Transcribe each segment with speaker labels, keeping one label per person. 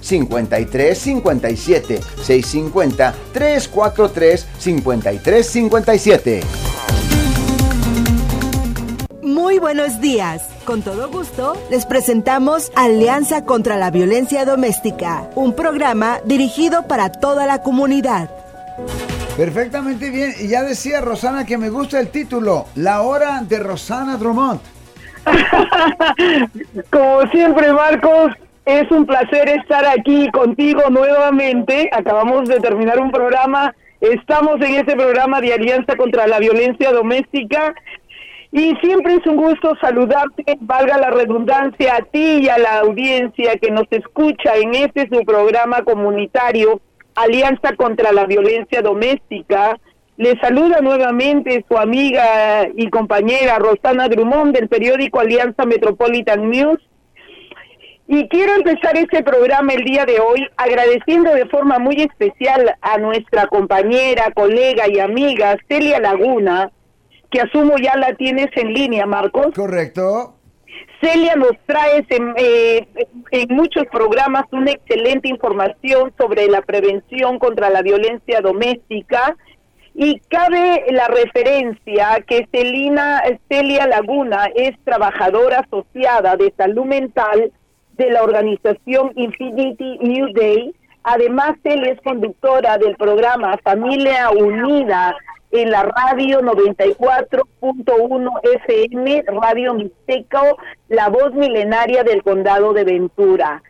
Speaker 1: 53 57 650 343 53 57.
Speaker 2: Muy buenos días. Con todo gusto, les presentamos Alianza contra la Violencia Doméstica, un programa dirigido para toda la comunidad.
Speaker 3: Perfectamente bien. Y ya decía Rosana que me gusta el título, La Hora de Rosana Drummond.
Speaker 4: Como siempre, Marcos, es un placer estar aquí contigo nuevamente. Acabamos de terminar un programa. Estamos en ese programa de Alianza contra la Violencia Doméstica. Y siempre es un gusto saludarte, valga la redundancia, a ti y a la audiencia que nos escucha en este su programa comunitario Alianza contra la Violencia Doméstica. Le saluda nuevamente su amiga y compañera Rosana Drummond del periódico Alianza Metropolitan News. Y quiero empezar este programa el día de hoy agradeciendo de forma muy especial a nuestra compañera, colega y amiga Celia Laguna, que asumo ya la tienes en línea, Marcos.
Speaker 3: Correcto.
Speaker 4: Celia nos trae en, eh, en muchos programas una excelente información sobre la prevención contra la violencia doméstica y cabe la referencia que Celina, Celia Laguna es trabajadora asociada de salud mental de la organización Infinity New Day. Además, él es conductora del programa Familia Unida en la radio 94.1 FM, Radio Mixteco, la voz milenaria del condado de Ventura.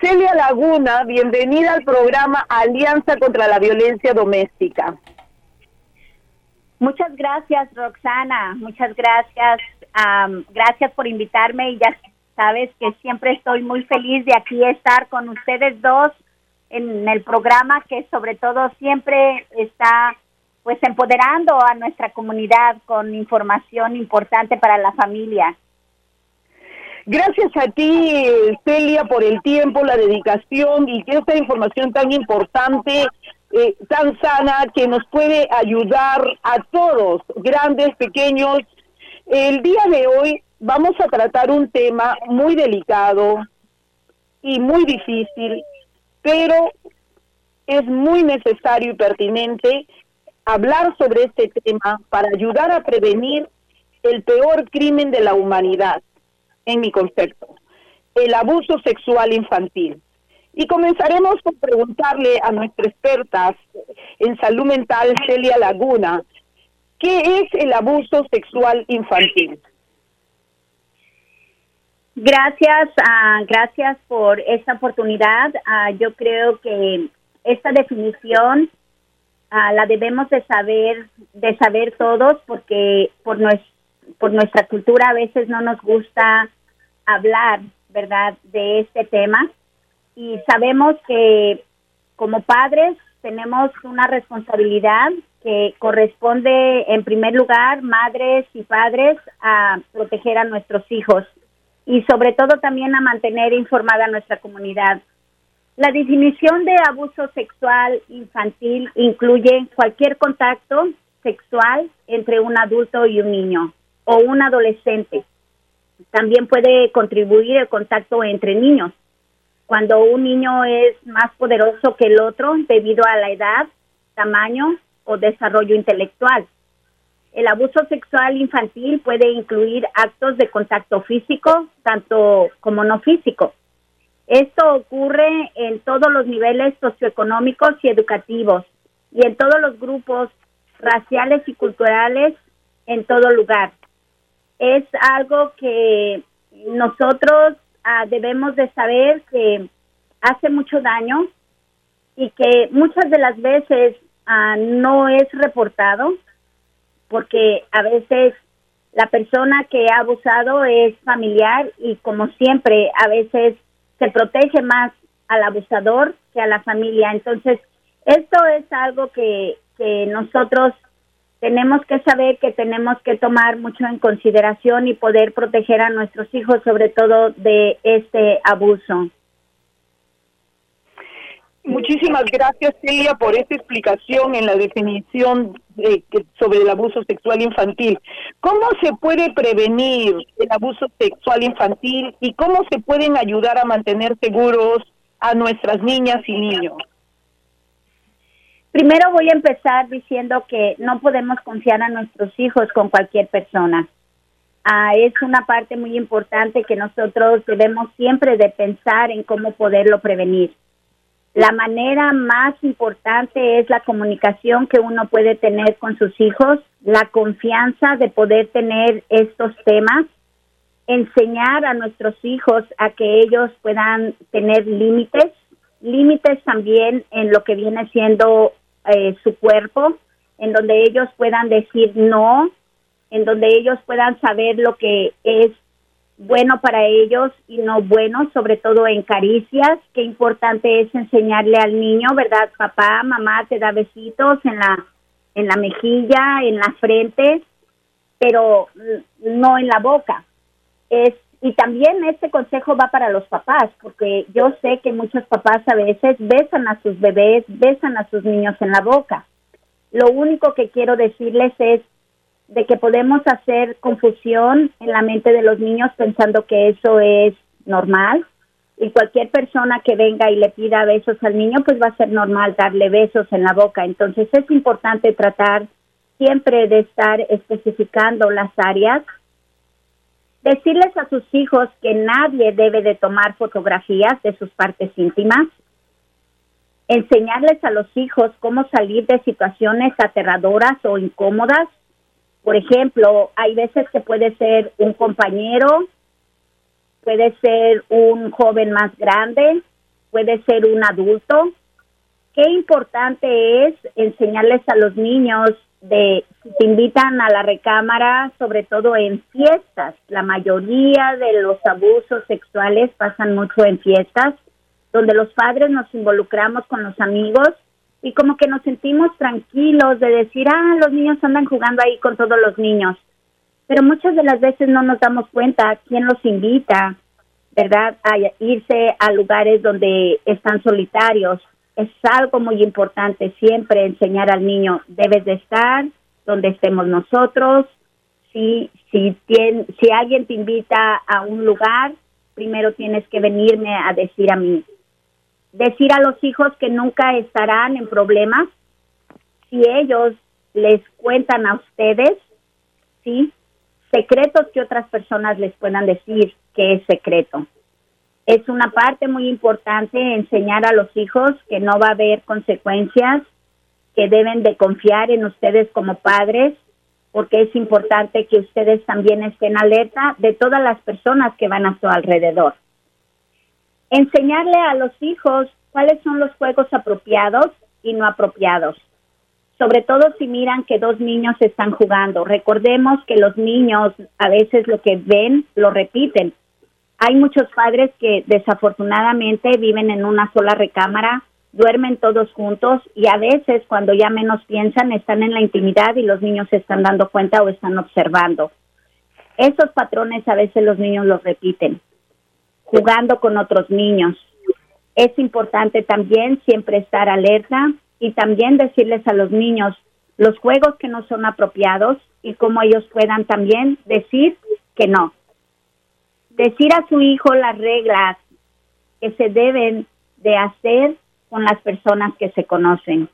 Speaker 4: Celia Laguna, bienvenida al programa Alianza contra la Violencia Doméstica.
Speaker 5: Muchas gracias, Roxana. Muchas gracias. gracias por invitarme y ya sabes que siempre estoy muy feliz de aquí estar con ustedes dos en el programa que sobre todo siempre está pues empoderando a nuestra comunidad con información importante para la familia.
Speaker 4: Gracias a ti, Celia, por el tiempo, la dedicación y esta información tan importante, eh, tan sana, que nos puede ayudar a todos, grandes, pequeños. El día de hoy vamos a tratar un tema muy delicado y muy difícil, pero es muy necesario y pertinente hablar sobre este tema para ayudar a prevenir el peor crimen de la humanidad, en mi concepto, el abuso sexual infantil. Y comenzaremos por preguntarle a nuestra experta en salud mental, Celia Laguna, ¿qué es el abuso sexual infantil?
Speaker 5: Gracias, uh, gracias por esta oportunidad. Uh, yo creo que esta definición Ah, la debemos de saber, de saber todos, porque por, por nuestra cultura a veces no nos gusta hablar, ¿verdad?, de este tema. Y sabemos que como padres tenemos una responsabilidad que corresponde en primer lugar, madres y padres, a proteger a nuestros hijos y sobre todo también a mantener informada nuestra comunidad. La definición de abuso sexual infantil incluye cualquier contacto sexual entre un adulto y un niño o un adolescente. También puede contribuir el contacto entre niños. Cuando un niño es más poderoso que el otro debido a la edad, tamaño o desarrollo intelectual. El abuso sexual infantil puede incluir actos de contacto físico, tanto como no físico esto ocurre en todos los niveles socioeconómicos y educativos y en todos los grupos raciales y culturales en todo lugar. Es algo que nosotros ah, debemos de saber que hace mucho daño y que muchas de las veces ah, no es reportado porque a veces la persona que ha abusado es familiar y como siempre a veces se protege más al abusador que a la familia. Entonces, esto es algo que, que nosotros tenemos que saber que tenemos que tomar mucho en consideración y poder proteger a nuestros hijos sobre todo de este abuso.
Speaker 4: Muchísimas gracias, Celia, por esta explicación en la definición de, sobre el abuso sexual infantil. ¿Cómo se puede prevenir el abuso sexual infantil y cómo se pueden ayudar a mantener seguros a nuestras niñas y niños?
Speaker 5: Primero voy a empezar diciendo que no podemos confiar a nuestros hijos con cualquier persona. Ah, es una parte muy importante que nosotros debemos siempre de pensar en cómo poderlo prevenir. La manera más importante es la comunicación que uno puede tener con sus hijos, la confianza de poder tener estos temas, enseñar a nuestros hijos a que ellos puedan tener límites, límites también en lo que viene siendo eh, su cuerpo, en donde ellos puedan decir no, en donde ellos puedan saber lo que es bueno para ellos y no bueno, sobre todo en caricias. Qué importante es enseñarle al niño, ¿verdad? Papá, mamá te da besitos en la en la mejilla, en la frente, pero no en la boca. Es y también este consejo va para los papás, porque yo sé que muchos papás a veces besan a sus bebés, besan a sus niños en la boca. Lo único que quiero decirles es de que podemos hacer confusión en la mente de los niños pensando que eso es normal y cualquier persona que venga y le pida besos al niño pues va a ser normal darle besos en la boca. Entonces es importante tratar siempre de estar especificando las áreas. Decirles a sus hijos que nadie debe de tomar fotografías de sus partes íntimas. Enseñarles a los hijos cómo salir de situaciones aterradoras o incómodas por ejemplo, hay veces que puede ser un compañero, puede ser un joven más grande, puede ser un adulto. Qué importante es enseñarles a los niños de si te invitan a la recámara, sobre todo en fiestas. La mayoría de los abusos sexuales pasan mucho en fiestas, donde los padres nos involucramos con los amigos y como que nos sentimos tranquilos de decir, ah, los niños andan jugando ahí con todos los niños. Pero muchas de las veces no nos damos cuenta quién los invita, ¿verdad? A irse a lugares donde están solitarios. Es algo muy importante siempre enseñar al niño, debes de estar donde estemos nosotros. Si, si, si alguien te invita a un lugar, primero tienes que venirme a decir a mí, decir a los hijos que nunca estarán en problemas si ellos les cuentan a ustedes, ¿sí? Secretos que otras personas les puedan decir que es secreto. Es una parte muy importante enseñar a los hijos que no va a haber consecuencias, que deben de confiar en ustedes como padres, porque es importante que ustedes también estén alerta de todas las personas que van a su alrededor enseñarle a los hijos cuáles son los juegos apropiados y no apropiados. Sobre todo si miran que dos niños están jugando. Recordemos que los niños a veces lo que ven lo repiten. Hay muchos padres que desafortunadamente viven en una sola recámara, duermen todos juntos y a veces cuando ya menos piensan están en la intimidad y los niños se están dando cuenta o están observando. Esos patrones a veces los niños los repiten jugando con otros niños. Es importante también siempre estar alerta y también decirles a los niños los juegos que no son apropiados y cómo ellos puedan también decir que no. Decir a su hijo las reglas que se deben de hacer con las personas que se conocen.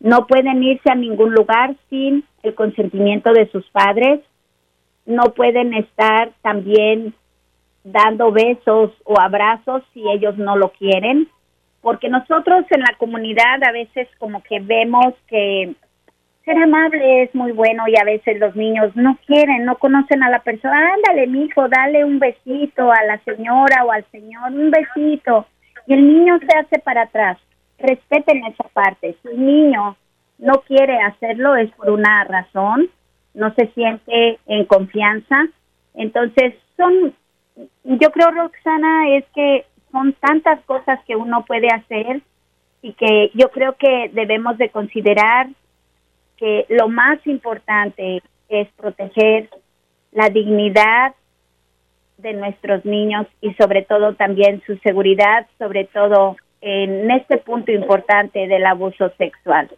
Speaker 5: No pueden irse a ningún lugar sin el consentimiento de sus padres. No pueden estar también dando besos o abrazos si ellos no lo quieren, porque nosotros en la comunidad a veces como que vemos que ser amable es muy bueno y a veces los niños no quieren, no conocen a la persona. Ándale, mijo, dale un besito a la señora o al señor, un besito. Y el niño se hace para atrás. Respeten esa parte. Si el niño no quiere hacerlo es por una razón, no se siente en confianza. Entonces, son yo creo, Roxana, es que son tantas cosas que uno puede hacer y que yo creo que debemos de considerar que lo más importante es proteger la dignidad de nuestros niños y sobre todo también su seguridad, sobre todo en este punto importante del abuso sexual.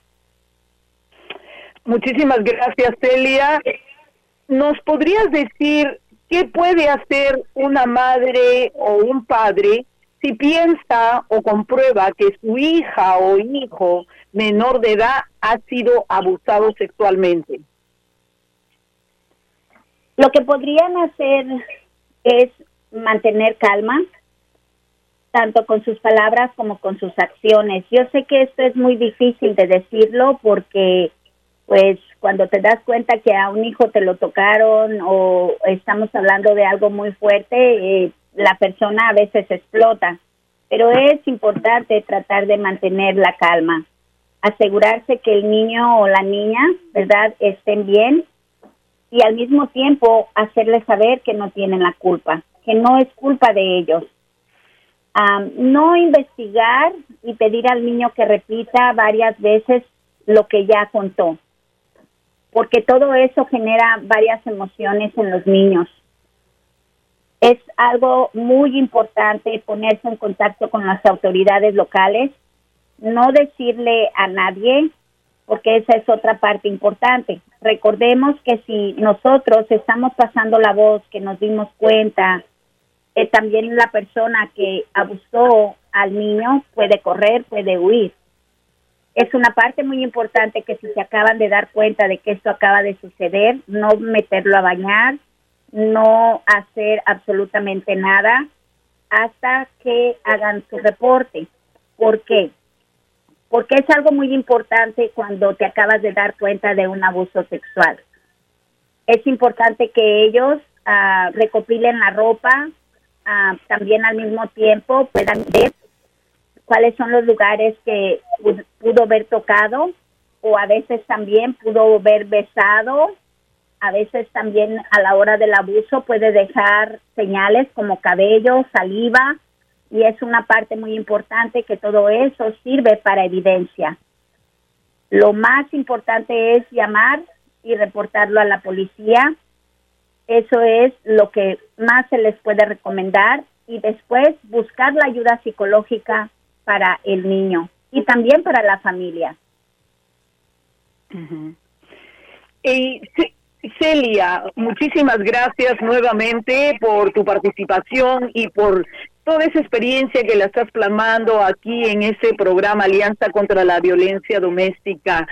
Speaker 4: Muchísimas gracias, Celia. ¿Nos podrías decir ¿Qué puede hacer una madre o un padre si piensa o comprueba que su hija o hijo menor de edad ha sido abusado sexualmente?
Speaker 5: Lo que podrían hacer es mantener calma, tanto con sus palabras como con sus acciones. Yo sé que esto es muy difícil de decirlo porque pues cuando te das cuenta que a un hijo te lo tocaron o estamos hablando de algo muy fuerte, eh, la persona a veces explota. Pero es importante tratar de mantener la calma, asegurarse que el niño o la niña, ¿verdad?, estén bien y al mismo tiempo hacerles saber que no tienen la culpa, que no es culpa de ellos. no investigar y pedir al niño que repita varias veces lo que ya contó, porque todo eso genera varias emociones en los niños. Es algo muy importante ponerse en contacto con las autoridades locales, no decirle a nadie porque esa es otra parte importante. Recordemos que si nosotros estamos pasando la voz, que nos dimos cuenta, que también la persona que abusó al niño puede correr, puede huir. Es una parte muy importante que si se acaban de dar cuenta de que esto acaba de suceder, no meterlo a bañar, no hacer absolutamente nada hasta que hagan su reporte. ¿Por qué? porque es algo muy importante cuando te acabas de dar cuenta de un abuso sexual. Es importante que ellos uh, recopilen la ropa, uh, también al mismo tiempo puedan ver cuáles son los lugares que pudo haber tocado o a veces también pudo haber besado, a veces también a la hora del abuso puede dejar señales como cabello, saliva, y es una parte muy importante que todo eso sirve para evidencia. Lo más importante es llamar y reportarlo a la policía. Eso es lo que más se les puede recomendar y después buscar la ayuda psicológica para el niño y también para la familia.
Speaker 4: Y Celia, muchísimas gracias nuevamente por tu participación y por toda esa experiencia que la estás plasmando aquí en ese programa Alianza contra la Violencia Doméstica.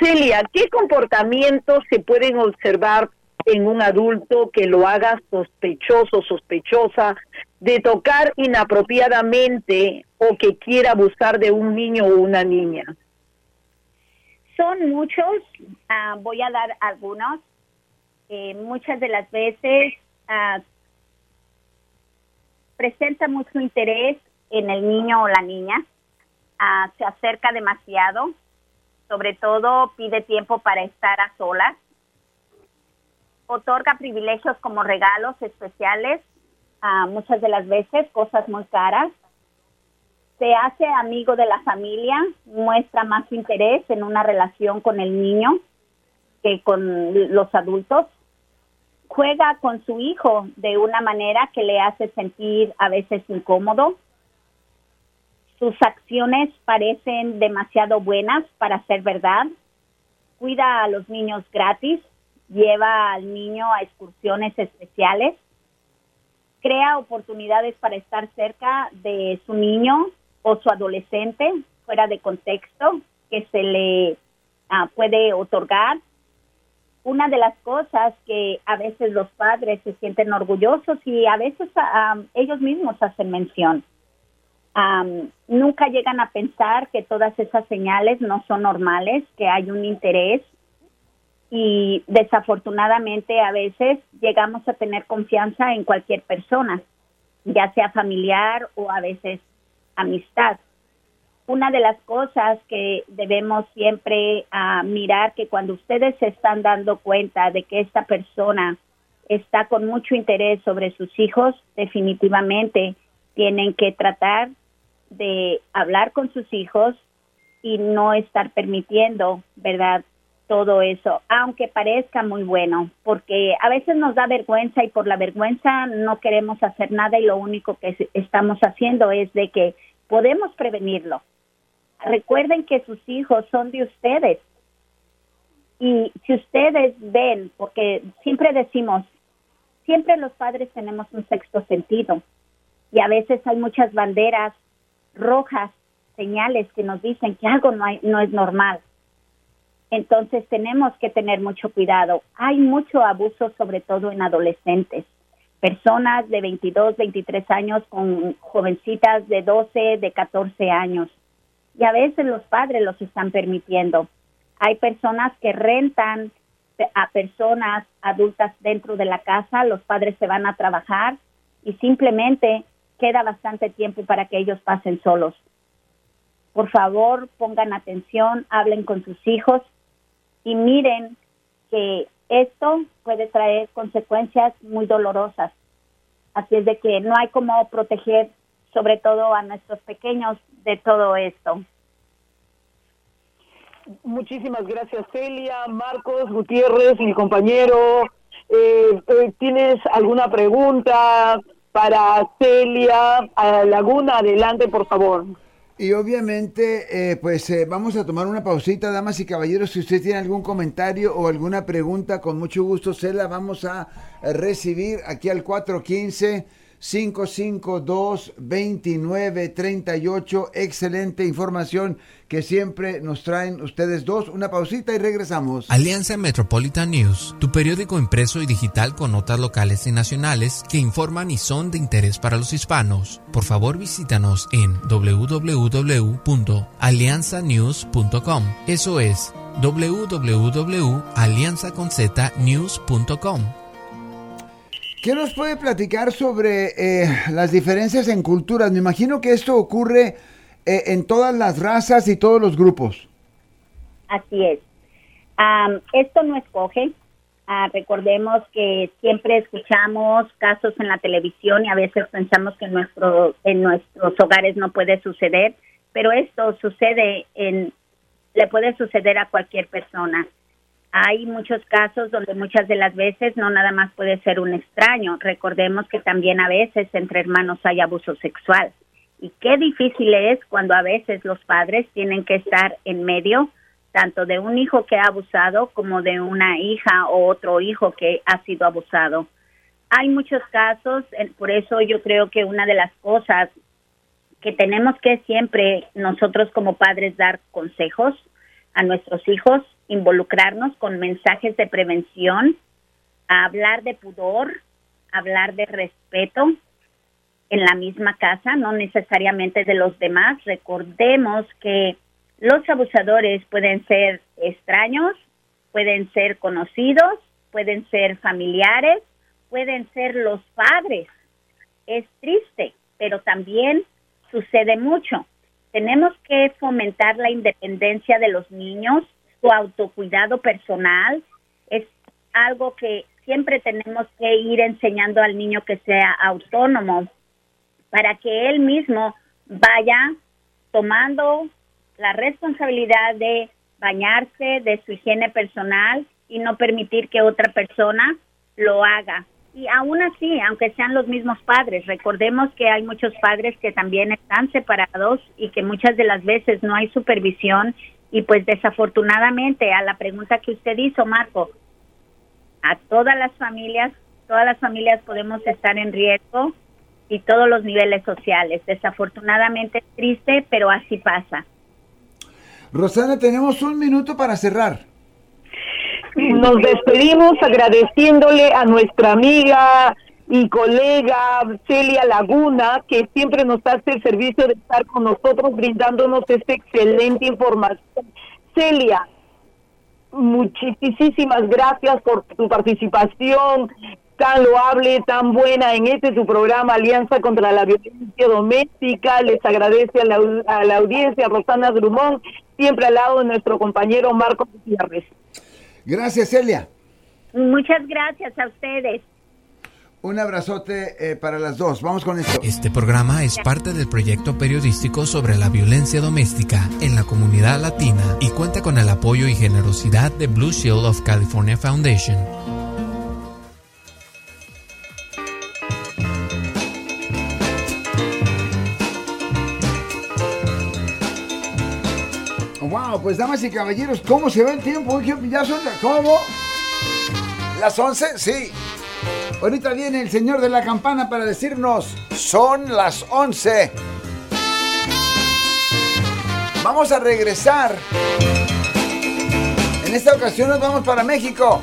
Speaker 4: Celia, ¿qué comportamientos se pueden observar en un adulto que lo haga sospechoso, sospechosa de tocar inapropiadamente o que quiera abusar de un niño o una niña?
Speaker 5: Son muchos, ah, voy a dar algunos. Eh, muchas de las veces uh, presenta mucho interés en el niño o la niña, ah, se acerca demasiado, sobre todo pide tiempo para estar a solas, otorga privilegios como regalos especiales, uh, muchas de las veces cosas muy caras, se hace amigo de la familia, muestra más interés en una relación con el niño que con los adultos juega con su hijo de una manera que le hace sentir a veces incómodo. Sus acciones parecen demasiado buenas para ser verdad. Cuida a los niños gratis, lleva al niño a excursiones especiales, crea oportunidades para estar cerca de su niño o su adolescente fuera de contexto que se le ah, puede otorgar una de las cosas que a veces los padres se sienten orgullosos y a veces ellos mismos hacen mención. nunca llegan a pensar que todas esas señales no son normales, que hay un interés y desafortunadamente a veces llegamos a tener confianza en cualquier persona, ya sea familiar o a veces amistad una de las cosas que debemos siempre uh, mirar que cuando ustedes se están dando cuenta de que esta persona está con mucho interés sobre sus hijos, definitivamente tienen que tratar de hablar con sus hijos y no estar permitiendo, ¿verdad? Todo eso, aunque parezca muy bueno, porque a veces nos da vergüenza y por la vergüenza no queremos hacer nada y lo único que estamos haciendo es de que podemos prevenirlo recuerden que sus hijos son de ustedes. Y si ustedes ven, porque siempre decimos, siempre los padres tenemos un sexto sentido. y a veces hay muchas banderas rojas, señales que nos dicen que algo no, hay, no es normal. Entonces tenemos que tener mucho cuidado. Hay mucho abuso, sobre todo en adolescentes. Personas de 22, 23 años con jovencitas de 12, de 14 años. Y a veces los padres los están permitiendo. Hay personas que rentan a personas adultas dentro de la casa, los padres se van a trabajar y simplemente queda bastante tiempo para que ellos pasen solos. Por favor, pongan atención, hablen con sus hijos y miren que esto puede traer consecuencias muy dolorosas. Así es de que no hay como proteger sobre todo a nuestros pequeños de todo esto.
Speaker 4: Muchísimas gracias, Celia, Marcos, Gutiérrez, mi compañero. Eh, eh, ¿Tienes alguna pregunta para Celia Laguna? Adelante, por favor.
Speaker 3: Y obviamente, eh, pues vamos a tomar una pausita, damas y caballeros. Si usted tiene algún comentario o alguna pregunta, con mucho gusto se la vamos a recibir aquí al 415. 552-2938. Excelente información que siempre nos traen ustedes dos. Una pausita y regresamos.
Speaker 6: Alianza Metropolitan News, tu periódico impreso y digital con notas locales y nacionales que informan y son de interés para los hispanos. Por favor, visítanos en www.alianzanews.com. Eso es www.alianzaconznews.com
Speaker 3: ¿Qué nos puede platicar sobre eh, las diferencias en culturas? Me imagino que esto ocurre eh, en todas las razas y todos los grupos.
Speaker 5: Así es. esto no escoge. Ah, recordemos que siempre escuchamos casos en la televisión y a veces pensamos que en, nuestro, en nuestros hogares no puede suceder, pero esto sucede en, le puede suceder a cualquier persona. Hay muchos casos donde muchas de las veces no nada más puede ser un extraño. Recordemos que también a veces entre hermanos hay abuso sexual. Y qué difícil es cuando a veces los padres tienen que estar en medio tanto de un hijo que ha abusado como de una hija o otro hijo que ha sido abusado. Hay muchos casos, por eso yo creo que una de las cosas que tenemos que siempre nosotros como padres dar consejos a nuestros hijos involucrarnos con mensajes de prevención, hablar de pudor, hablar de respeto en la misma casa, no necesariamente de los demás. Recordemos que los abusadores pueden ser extraños, pueden ser conocidos, pueden ser familiares, pueden ser los padres. Es triste, pero también sucede mucho. Tenemos que fomentar la independencia de los niños, su autocuidado personal es algo que siempre tenemos que ir enseñando al niño que sea autónomo para que él mismo vaya tomando la responsabilidad de bañarse, de su higiene personal y no permitir que otra persona lo haga. Y aún así, aunque sean los mismos padres, recordemos que hay muchos padres que también están separados y que muchas de las veces no hay supervisión y pues desafortunadamente a la pregunta que usted hizo, Marco, a todas las familias, todas las familias podemos estar en riesgo y todos los niveles sociales. Desafortunadamente es triste, pero así pasa.
Speaker 3: Rosana, tenemos un minuto para cerrar.
Speaker 4: Nos despedimos agradeciéndole a nuestra amiga y colega Celia Laguna, que siempre nos hace el servicio de estar con nosotros brindándonos esta excelente información. Celia, muchísimas gracias por tu participación tan loable, tan buena en este tu programa Alianza contra la Violencia Doméstica. Les agradece a la, a la audiencia Rosana Drummond, siempre al lado de nuestro compañero Marco Gutiérrez.
Speaker 3: Gracias, Celia.
Speaker 5: Muchas gracias a ustedes.
Speaker 3: Un abrazote eh, para las dos. Vamos con esto.
Speaker 6: Este programa es parte del proyecto periodístico sobre la violencia doméstica en la comunidad latina y cuenta con el apoyo y generosidad de Blue Shield of California Foundation.
Speaker 3: Wow, pues damas y caballeros, ¿cómo se va el tiempo? Ya son, ¿cómo? ¿Las 11? Sí. Ahorita viene el señor de la campana para decirnos, son las 11. Vamos a regresar. En esta ocasión nos vamos para México.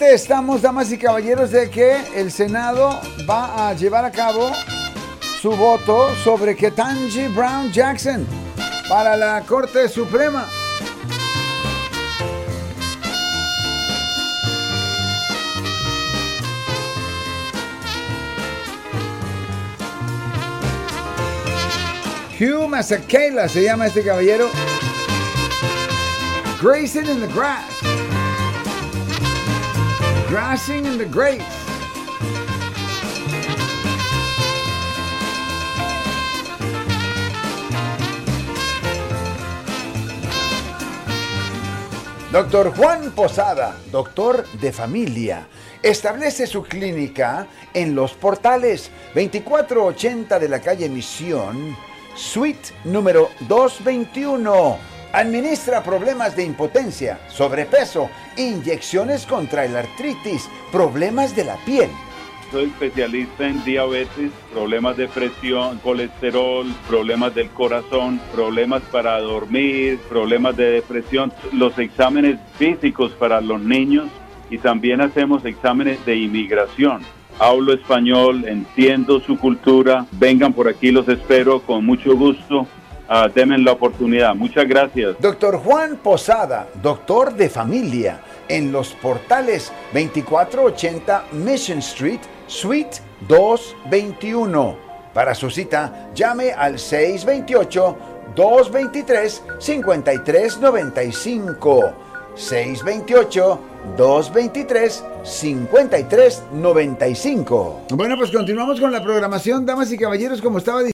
Speaker 3: Estamos, damas y caballeros, de que el Senado va a llevar a cabo su voto sobre Ketanji Brown Jackson para la Corte Suprema. Hugh Masakela se llama este caballero. Grayson in the Grass. Grassing in the Grace. Doctor Juan Posada, doctor de familia, establece su clínica en los portales 2480 de la calle Misión, suite número 221. Administra problemas de impotencia, sobrepeso, inyecciones contra el artritis, problemas de la piel.
Speaker 7: Soy especialista en diabetes, problemas de presión, colesterol, problemas del corazón, problemas para dormir, problemas de depresión, los exámenes físicos para los niños y también hacemos exámenes de inmigración. Hablo español, entiendo su cultura, vengan por aquí, los espero con mucho gusto. Uh, denme la oportunidad. Muchas gracias.
Speaker 3: Doctor Juan Posada, doctor de familia, en los portales 2480 Mission Street, Suite 221. Para su cita, llame al 628-223-5395. 628-223-5395. Bueno, pues continuamos con la programación, damas y caballeros, como estaba diciendo.